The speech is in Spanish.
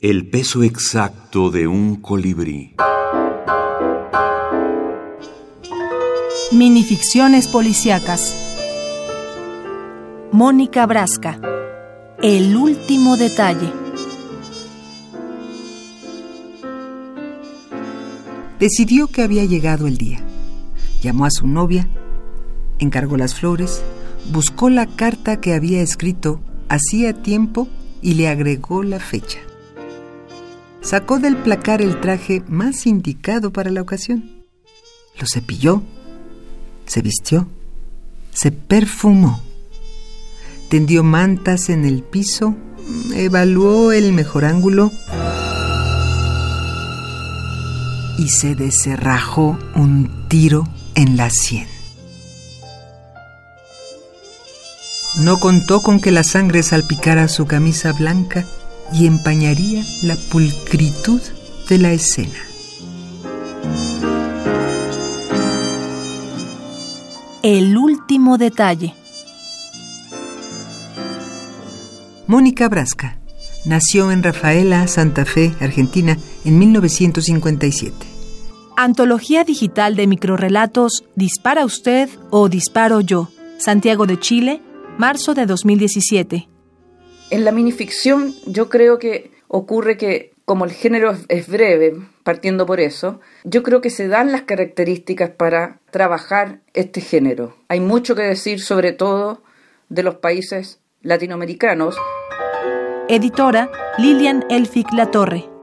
El peso exacto de un colibrí. Minificciones policíacas. Mónica Brasca. El último detalle. Decidió que había llegado el día. Llamó a su novia, encargó las flores, buscó la carta que había escrito hacía tiempo y le agregó la fecha sacó del placar el traje más indicado para la ocasión. Lo cepilló, se vistió, se perfumó, tendió mantas en el piso, evaluó el mejor ángulo y se deserrajó un tiro en la sien. No contó con que la sangre salpicara su camisa blanca y empañaría la pulcritud de la escena. El último detalle. Mónica Brasca nació en Rafaela, Santa Fe, Argentina, en 1957. Antología digital de microrelatos Dispara usted o Disparo yo. Santiago de Chile, marzo de 2017. En la minificción yo creo que ocurre que como el género es breve, partiendo por eso, yo creo que se dan las características para trabajar este género. Hay mucho que decir sobre todo de los países latinoamericanos. Editora Lilian Elfic Latorre.